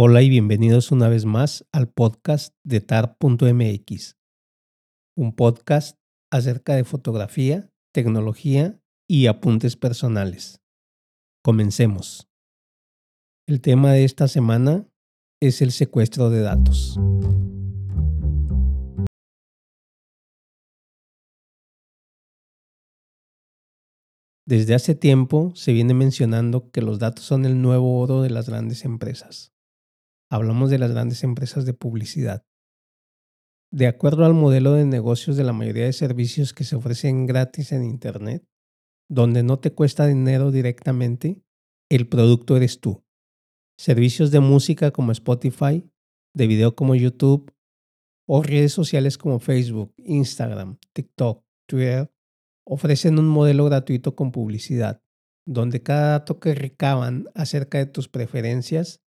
Hola y bienvenidos una vez más al podcast de tar.mx, un podcast acerca de fotografía, tecnología y apuntes personales. Comencemos. El tema de esta semana es el secuestro de datos. Desde hace tiempo se viene mencionando que los datos son el nuevo oro de las grandes empresas hablamos de las grandes empresas de publicidad. De acuerdo al modelo de negocios de la mayoría de servicios que se ofrecen gratis en Internet, donde no te cuesta dinero directamente, el producto eres tú. Servicios de música como Spotify, de video como YouTube o redes sociales como Facebook, Instagram, TikTok, Twitter ofrecen un modelo gratuito con publicidad, donde cada dato que recaban acerca de tus preferencias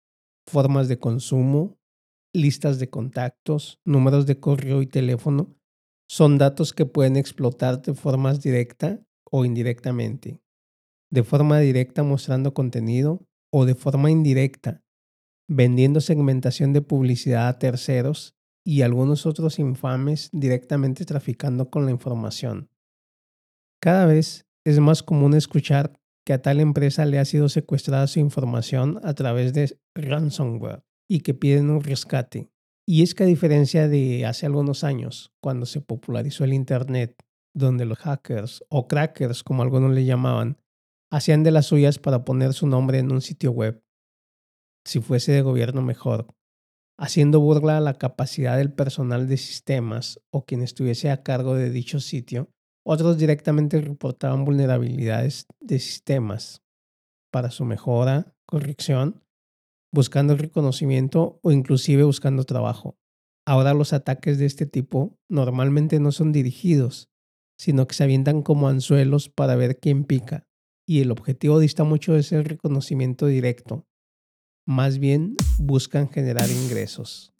formas de consumo, listas de contactos, números de correo y teléfono, son datos que pueden explotar de forma directa o indirectamente. De forma directa mostrando contenido o de forma indirecta vendiendo segmentación de publicidad a terceros y algunos otros infames directamente traficando con la información. Cada vez es más común escuchar que a tal empresa le ha sido secuestrada su información a través de ransomware y que piden un rescate. Y es que a diferencia de hace algunos años, cuando se popularizó el Internet, donde los hackers o crackers, como algunos le llamaban, hacían de las suyas para poner su nombre en un sitio web, si fuese de gobierno mejor, haciendo burla a la capacidad del personal de sistemas o quien estuviese a cargo de dicho sitio, otros directamente reportaban vulnerabilidades de sistemas para su mejora, corrección, buscando reconocimiento o inclusive buscando trabajo. Ahora los ataques de este tipo normalmente no son dirigidos, sino que se avientan como anzuelos para ver quién pica, y el objetivo dista mucho de ser reconocimiento directo. Más bien buscan generar ingresos.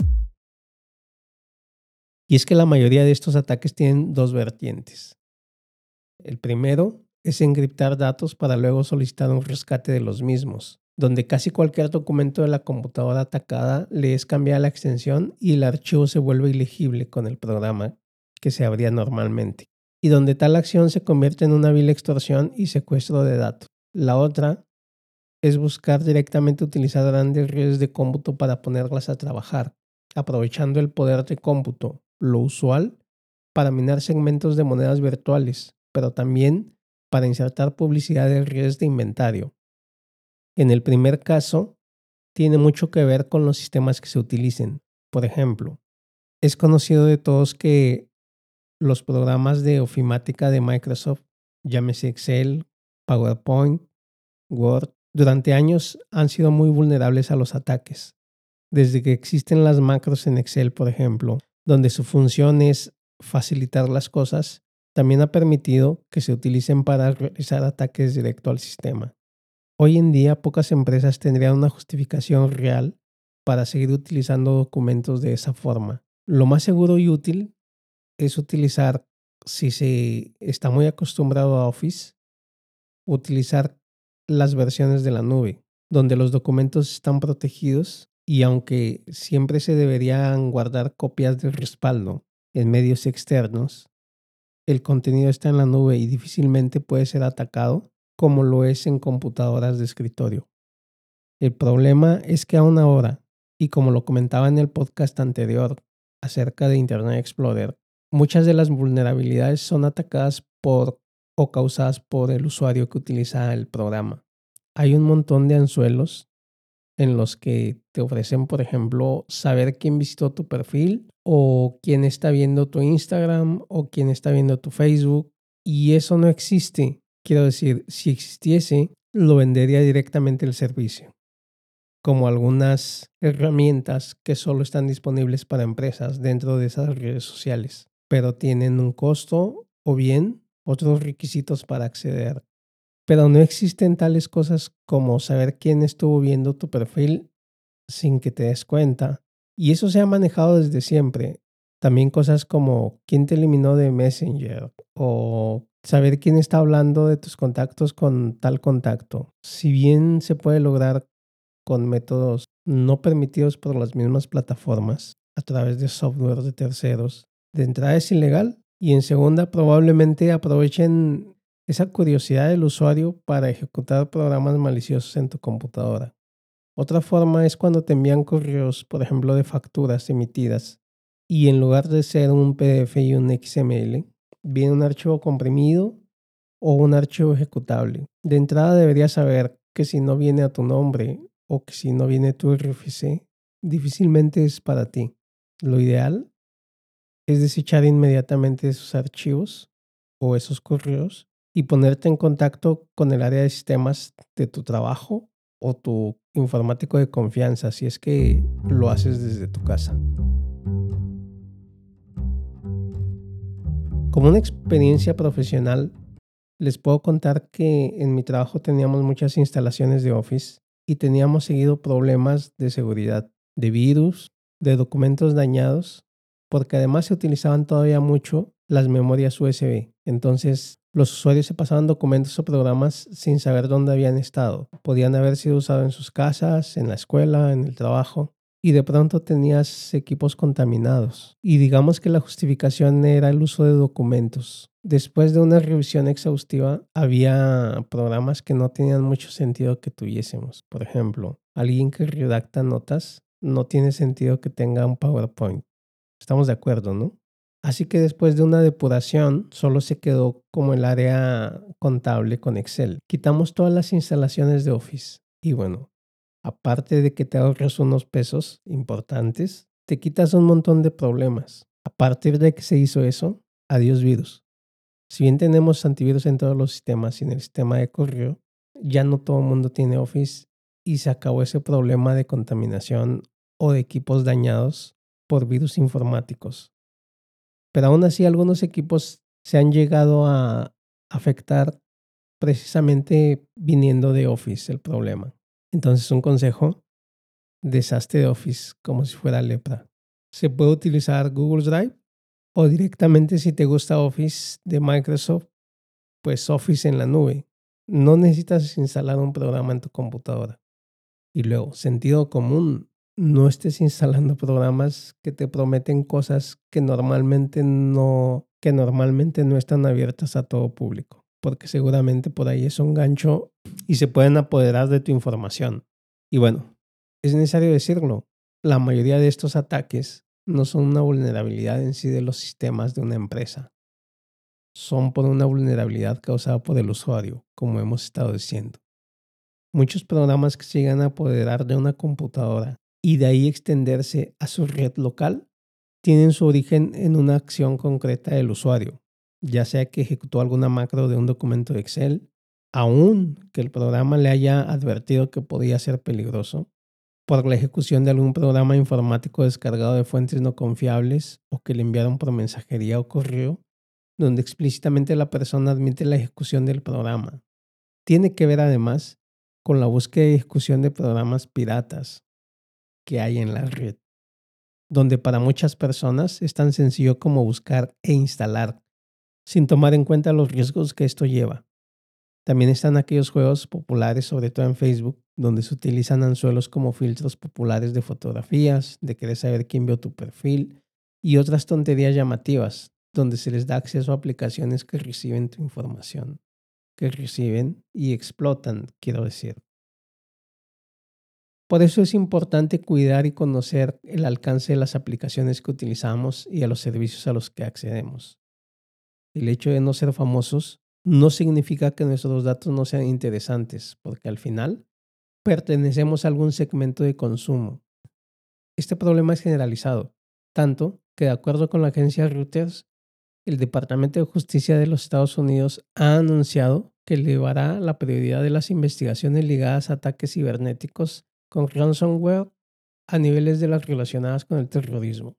Y es que la mayoría de estos ataques tienen dos vertientes. El primero es encriptar datos para luego solicitar un rescate de los mismos, donde casi cualquier documento de la computadora atacada le es cambiada la extensión y el archivo se vuelve ilegible con el programa que se abría normalmente, y donde tal acción se convierte en una vil extorsión y secuestro de datos. La otra es buscar directamente utilizar grandes redes de cómputo para ponerlas a trabajar, aprovechando el poder de cómputo, lo usual, para minar segmentos de monedas virtuales, pero también para insertar publicidad de redes de inventario. En el primer caso, tiene mucho que ver con los sistemas que se utilicen. Por ejemplo, es conocido de todos que los programas de ofimática de Microsoft, llámese Excel, PowerPoint, Word, durante años han sido muy vulnerables a los ataques. Desde que existen las macros en Excel, por ejemplo, donde su función es facilitar las cosas, también ha permitido que se utilicen para realizar ataques directo al sistema. Hoy en día pocas empresas tendrían una justificación real para seguir utilizando documentos de esa forma. Lo más seguro y útil es utilizar, si se está muy acostumbrado a Office, utilizar las versiones de la nube, donde los documentos están protegidos y aunque siempre se deberían guardar copias de respaldo en medios externos, el contenido está en la nube y difícilmente puede ser atacado como lo es en computadoras de escritorio. El problema es que aún ahora, y como lo comentaba en el podcast anterior acerca de Internet Explorer, muchas de las vulnerabilidades son atacadas por o causadas por el usuario que utiliza el programa. Hay un montón de anzuelos en los que te ofrecen, por ejemplo, saber quién visitó tu perfil o quién está viendo tu Instagram o quién está viendo tu Facebook. Y eso no existe. Quiero decir, si existiese, lo vendería directamente el servicio. Como algunas herramientas que solo están disponibles para empresas dentro de esas redes sociales, pero tienen un costo o bien otros requisitos para acceder pero no existen tales cosas como saber quién estuvo viendo tu perfil sin que te des cuenta. Y eso se ha manejado desde siempre. También cosas como quién te eliminó de Messenger o saber quién está hablando de tus contactos con tal contacto. Si bien se puede lograr con métodos no permitidos por las mismas plataformas a través de software de terceros. De entrada es ilegal y en segunda probablemente aprovechen esa curiosidad del usuario para ejecutar programas maliciosos en tu computadora. Otra forma es cuando te envían correos, por ejemplo, de facturas emitidas y en lugar de ser un PDF y un XML, viene un archivo comprimido o un archivo ejecutable. De entrada deberías saber que si no viene a tu nombre o que si no viene tu RFC, difícilmente es para ti. Lo ideal es desechar inmediatamente esos archivos o esos correos y ponerte en contacto con el área de sistemas de tu trabajo o tu informático de confianza si es que lo haces desde tu casa. Como una experiencia profesional, les puedo contar que en mi trabajo teníamos muchas instalaciones de Office y teníamos seguido problemas de seguridad, de virus, de documentos dañados, porque además se utilizaban todavía mucho las memorias USB. Entonces los usuarios se pasaban documentos o programas sin saber dónde habían estado. Podían haber sido usados en sus casas, en la escuela, en el trabajo y de pronto tenías equipos contaminados. Y digamos que la justificación era el uso de documentos. Después de una revisión exhaustiva, había programas que no tenían mucho sentido que tuviésemos. Por ejemplo, alguien que redacta notas no tiene sentido que tenga un PowerPoint. Estamos de acuerdo, ¿no? Así que después de una depuración, solo se quedó como el área contable con Excel. Quitamos todas las instalaciones de Office. Y bueno, aparte de que te ahorras unos pesos importantes, te quitas un montón de problemas. A partir de que se hizo eso, adiós virus. Si bien tenemos antivirus en todos los sistemas y en el sistema de correo, ya no todo el mundo tiene Office y se acabó ese problema de contaminación o de equipos dañados por virus informáticos. Pero aún así algunos equipos se han llegado a afectar precisamente viniendo de Office el problema. Entonces, un consejo, deshazte de Office como si fuera lepra. Se puede utilizar Google Drive o directamente si te gusta Office de Microsoft, pues Office en la nube. No necesitas instalar un programa en tu computadora. Y luego, sentido común, no estés instalando programas que te prometen cosas que normalmente no que normalmente no están abiertas a todo público, porque seguramente por ahí es un gancho y se pueden apoderar de tu información. Y bueno, es necesario decirlo, la mayoría de estos ataques no son una vulnerabilidad en sí de los sistemas de una empresa. Son por una vulnerabilidad causada por el usuario, como hemos estado diciendo. Muchos programas que se llegan a apoderar de una computadora y de ahí extenderse a su red local tienen su origen en una acción concreta del usuario, ya sea que ejecutó alguna macro de un documento de Excel, aun que el programa le haya advertido que podía ser peligroso, por la ejecución de algún programa informático descargado de fuentes no confiables o que le enviaron por mensajería o correo, donde explícitamente la persona admite la ejecución del programa. Tiene que ver además con la búsqueda y ejecución de programas piratas, que hay en la red, donde para muchas personas es tan sencillo como buscar e instalar, sin tomar en cuenta los riesgos que esto lleva. También están aquellos juegos populares, sobre todo en Facebook, donde se utilizan anzuelos como filtros populares de fotografías, de querer saber quién vio tu perfil y otras tonterías llamativas, donde se les da acceso a aplicaciones que reciben tu información, que reciben y explotan, quiero decir. Por eso es importante cuidar y conocer el alcance de las aplicaciones que utilizamos y a los servicios a los que accedemos. El hecho de no ser famosos no significa que nuestros datos no sean interesantes, porque al final pertenecemos a algún segmento de consumo. Este problema es generalizado, tanto que de acuerdo con la agencia Reuters, el Departamento de Justicia de los Estados Unidos ha anunciado que elevará la prioridad de las investigaciones ligadas a ataques cibernéticos con ransomware a niveles de las relacionadas con el terrorismo.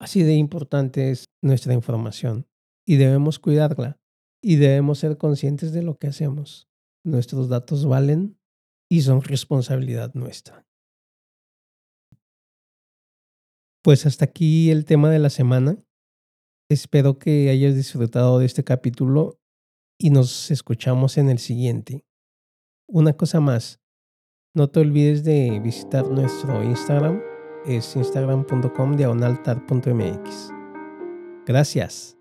Así de importante es nuestra información y debemos cuidarla y debemos ser conscientes de lo que hacemos. Nuestros datos valen y son responsabilidad nuestra. Pues hasta aquí el tema de la semana. Espero que hayas disfrutado de este capítulo y nos escuchamos en el siguiente. Una cosa más, No te olvides de visitar nuestro Instagram, es instagram.com diagonaltar.mx. Gracias.